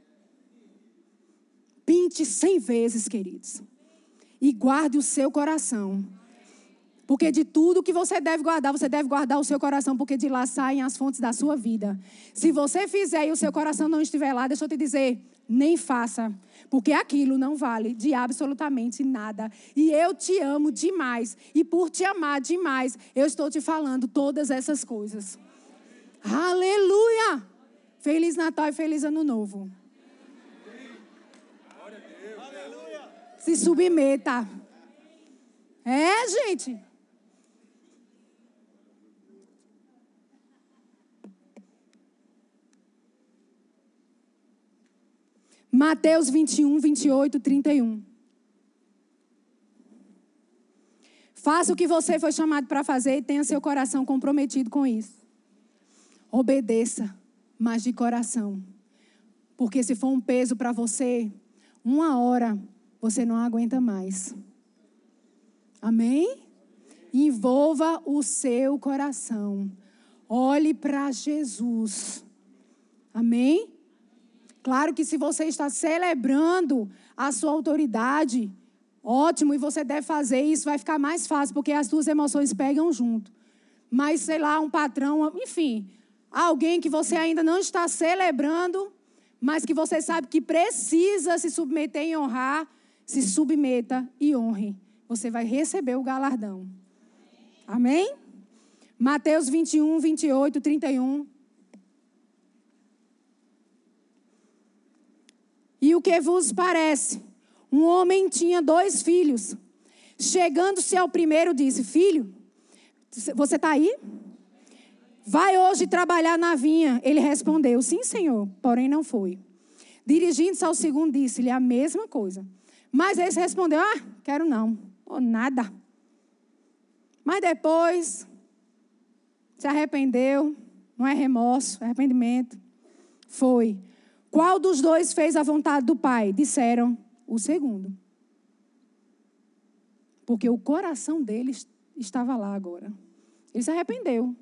Pinte cem vezes, queridos. E guarde o seu coração. Porque de tudo que você deve guardar, você deve guardar o seu coração, porque de lá saem as fontes da sua vida. Se você fizer e o seu coração não estiver lá, deixa eu te dizer, nem faça, porque aquilo não vale de absolutamente nada. E eu te amo demais, e por te amar demais, eu estou te falando todas essas coisas. Aleluia! Feliz Natal e feliz Ano Novo. Se submeta. É, gente. Mateus 21, 28, 31. Faça o que você foi chamado para fazer e tenha seu coração comprometido com isso. Obedeça, mas de coração. Porque se for um peso para você, uma hora você não aguenta mais. Amém? Envolva o seu coração. Olhe para Jesus. Amém? Claro que se você está celebrando a sua autoridade, ótimo, e você deve fazer isso, vai ficar mais fácil, porque as duas emoções pegam junto. Mas, sei lá, um patrão, enfim, alguém que você ainda não está celebrando, mas que você sabe que precisa se submeter e honrar, se submeta e honre. Você vai receber o galardão. Amém? Mateus 21, 28, 31. E o que vos parece? Um homem tinha dois filhos. Chegando-se ao primeiro, disse: Filho, você está aí? Vai hoje trabalhar na vinha. Ele respondeu: Sim, senhor, porém não foi. Dirigindo-se ao segundo, disse-lhe a mesma coisa. Mas esse respondeu: Ah, quero não, ou nada. Mas depois se arrependeu, não é remorso, é arrependimento. Foi. Qual dos dois fez a vontade do Pai? Disseram o segundo. Porque o coração dele estava lá agora. Ele se arrependeu.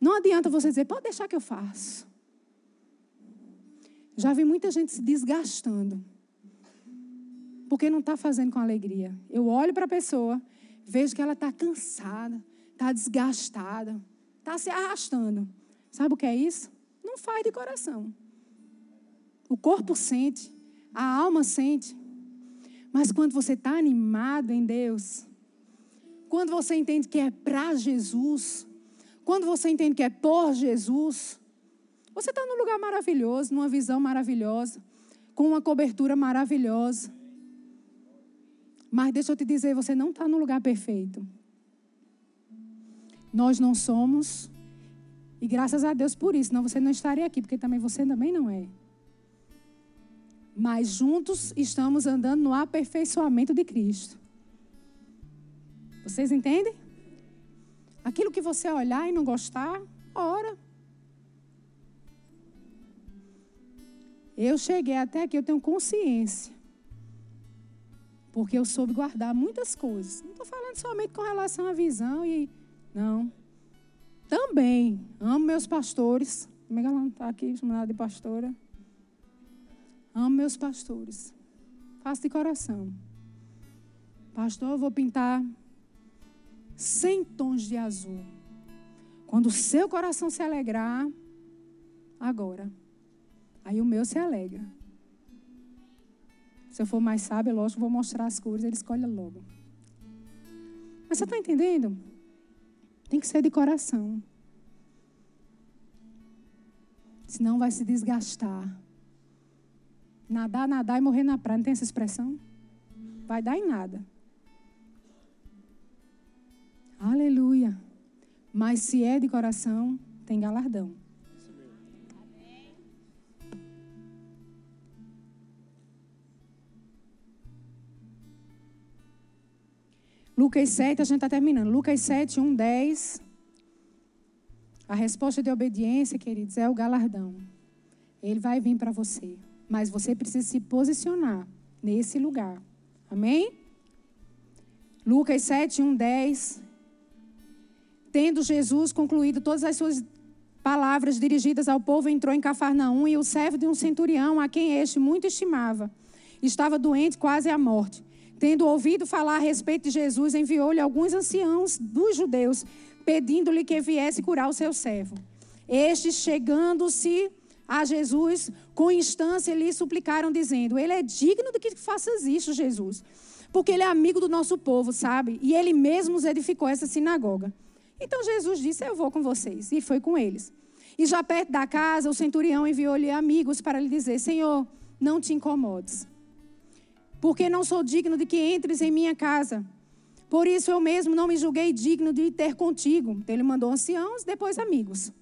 Não adianta você dizer, pode deixar que eu faço. Já vi muita gente se desgastando. Porque não está fazendo com alegria. Eu olho para a pessoa, vejo que ela está cansada, está desgastada, está se arrastando. Sabe o que é isso? Não faz de coração. O corpo sente, a alma sente. Mas quando você está animado em Deus, quando você entende que é para Jesus, quando você entende que é por Jesus, você está num lugar maravilhoso, numa visão maravilhosa, com uma cobertura maravilhosa. Mas deixa eu te dizer, você não está no lugar perfeito. Nós não somos e graças a Deus por isso, senão você não estaria aqui, porque também você também não é. Mas juntos estamos andando no aperfeiçoamento de Cristo. Vocês entendem? Aquilo que você olhar e não gostar, ora. Eu cheguei até aqui, eu tenho consciência. Porque eu soube guardar muitas coisas. Não estou falando somente com relação à visão e. Não. Também amo meus pastores. Mega não está aqui, chamada de pastora. Amo meus pastores. Faço de coração. Pastor, eu vou pintar 100 tons de azul. Quando o seu coração se alegrar, agora. Aí o meu se alegra. Se eu for mais sábio, lógico, vou mostrar as cores, ele escolhe logo. Mas você está entendendo? Tem que ser de coração. Senão vai se desgastar. Nadar, nadar e morrer na praia. Não tem essa expressão? Vai dar em nada. Aleluia. Mas se é de coração, tem galardão. Lucas 7, a gente está terminando. Lucas 7, 1, 10. A resposta de obediência, queridos, é o galardão. Ele vai vir para você. Mas você precisa se posicionar nesse lugar. Amém? Lucas 7, 1, 10. Tendo Jesus concluído todas as suas palavras dirigidas ao povo, entrou em Cafarnaum e o servo de um centurião, a quem este muito estimava, estava doente quase à morte. Tendo ouvido falar a respeito de Jesus, enviou-lhe alguns anciãos dos judeus, pedindo-lhe que viesse curar o seu servo. Estes, chegando-se a Jesus, com instância lhe suplicaram, dizendo: Ele é digno de que faças isso, Jesus, porque ele é amigo do nosso povo, sabe? E ele mesmo edificou essa sinagoga. Então Jesus disse: Eu vou com vocês. E foi com eles. E já perto da casa, o centurião enviou-lhe amigos para lhe dizer: Senhor, não te incomodes porque não sou digno de que entres em minha casa. Por isso eu mesmo não me julguei digno de ter contigo. Então, ele mandou anciãos, depois amigos.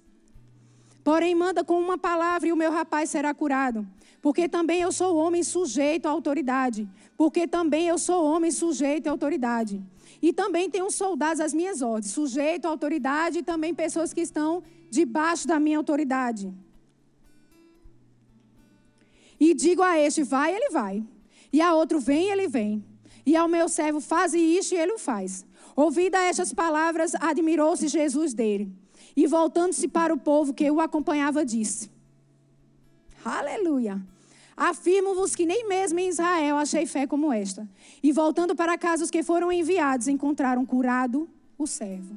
Porém, manda com uma palavra e o meu rapaz será curado. Porque também eu sou homem sujeito à autoridade. Porque também eu sou homem sujeito à autoridade. E também tenho soldados às minhas ordens, sujeito à autoridade e também pessoas que estão debaixo da minha autoridade. E digo a este, vai, ele vai. E a outro, vem, ele vem. E ao meu servo, faz isto, e ele o faz. Ouvida estas palavras, admirou-se Jesus dele. E voltando-se para o povo que o acompanhava, disse: Aleluia! Afirmo-vos que nem mesmo em Israel achei fé como esta. E voltando para casa, os que foram enviados encontraram curado o servo.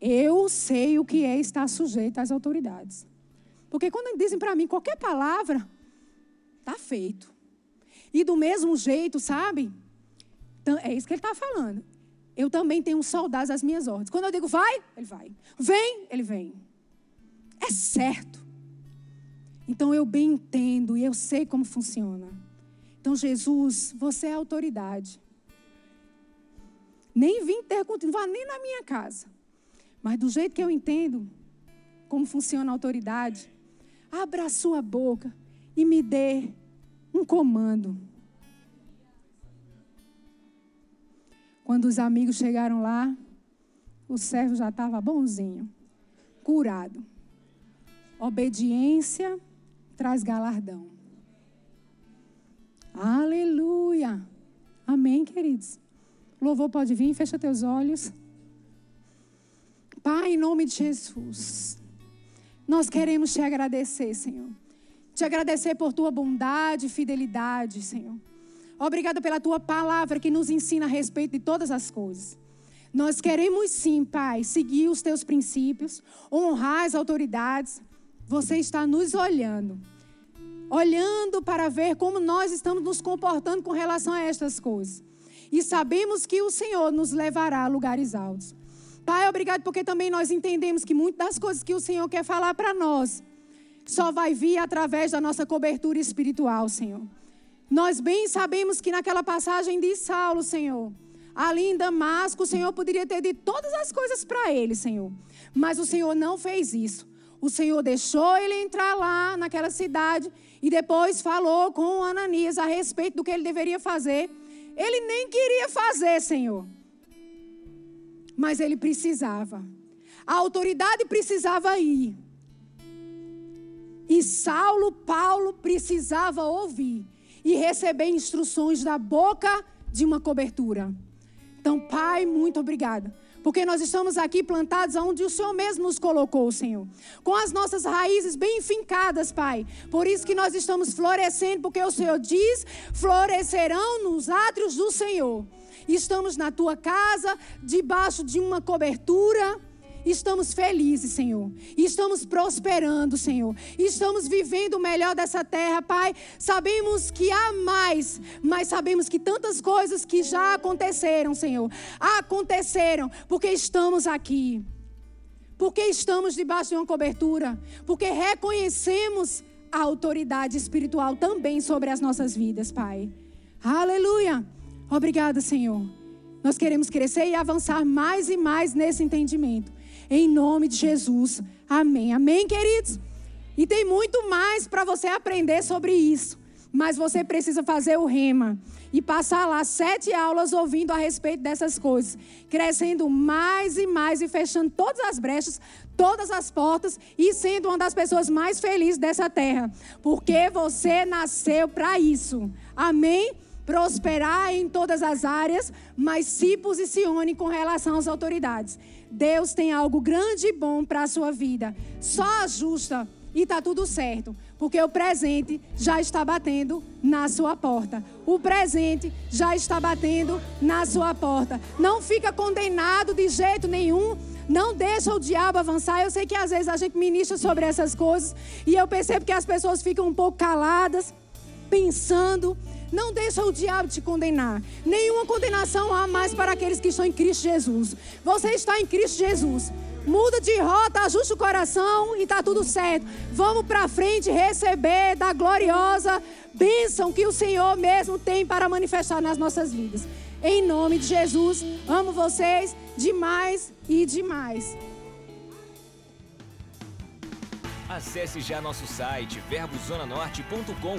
Eu sei o que é estar sujeito às autoridades. Porque quando dizem para mim qualquer palavra, está feito. E do mesmo jeito, sabe? É isso que ele está falando. Eu também tenho soldados às minhas ordens. Quando eu digo vai, ele vai. Vem, ele vem. É certo. Então eu bem entendo e eu sei como funciona. Então, Jesus, você é autoridade. Nem vim ter contigo, não vá nem na minha casa. Mas do jeito que eu entendo como funciona a autoridade, abra a sua boca e me dê um comando. Quando os amigos chegaram lá, o servo já estava bonzinho, curado. Obediência traz galardão. Aleluia. Amém, queridos. Louvor pode vir, fecha teus olhos. Pai, em nome de Jesus. Nós queremos te agradecer, Senhor. Te agradecer por tua bondade e fidelidade, Senhor. Obrigada pela tua palavra que nos ensina a respeito de todas as coisas. Nós queremos sim, Pai, seguir os teus princípios, honrar as autoridades. Você está nos olhando, olhando para ver como nós estamos nos comportando com relação a estas coisas. E sabemos que o Senhor nos levará a lugares altos. Pai, obrigado porque também nós entendemos que muitas das coisas que o Senhor quer falar para nós só vai vir através da nossa cobertura espiritual, Senhor. Nós bem sabemos que naquela passagem de Saulo, Senhor, ali em Damasco, o Senhor poderia ter dito todas as coisas para ele, Senhor. Mas o Senhor não fez isso. O Senhor deixou ele entrar lá naquela cidade e depois falou com Ananias a respeito do que ele deveria fazer. Ele nem queria fazer, Senhor mas ele precisava. A autoridade precisava ir. E Saulo, Paulo precisava ouvir e receber instruções da boca de uma cobertura. Então, Pai, muito obrigada. Porque nós estamos aqui plantados onde o Senhor mesmo nos colocou, Senhor. Com as nossas raízes bem fincadas, Pai. Por isso que nós estamos florescendo, porque o Senhor diz: florescerão nos átrios do Senhor. Estamos na tua casa, debaixo de uma cobertura Estamos felizes, Senhor. Estamos prosperando, Senhor. Estamos vivendo o melhor dessa terra, Pai. Sabemos que há mais, mas sabemos que tantas coisas que já aconteceram, Senhor, aconteceram porque estamos aqui. Porque estamos debaixo de uma cobertura, porque reconhecemos a autoridade espiritual também sobre as nossas vidas, Pai. Aleluia. Obrigada, Senhor. Nós queremos crescer e avançar mais e mais nesse entendimento. Em nome de Jesus. Amém. Amém, queridos? E tem muito mais para você aprender sobre isso. Mas você precisa fazer o rema e passar lá sete aulas ouvindo a respeito dessas coisas, crescendo mais e mais e fechando todas as brechas, todas as portas e sendo uma das pessoas mais felizes dessa terra, porque você nasceu para isso. Amém? Prosperar em todas as áreas, mas se posicione com relação às autoridades. Deus tem algo grande e bom para a sua vida. Só ajusta e está tudo certo, porque o presente já está batendo na sua porta. O presente já está batendo na sua porta. Não fica condenado de jeito nenhum. Não deixa o diabo avançar. Eu sei que às vezes a gente ministra sobre essas coisas e eu percebo que as pessoas ficam um pouco caladas, pensando. Não deixa o diabo te condenar. Nenhuma condenação há mais para aqueles que estão em Cristo Jesus. Você está em Cristo Jesus. Muda de rota, ajusta o coração e está tudo certo. Vamos para frente receber da gloriosa bênção que o Senhor mesmo tem para manifestar nas nossas vidas. Em nome de Jesus, amo vocês demais e demais. Acesse já nosso site verbozonanorte.com,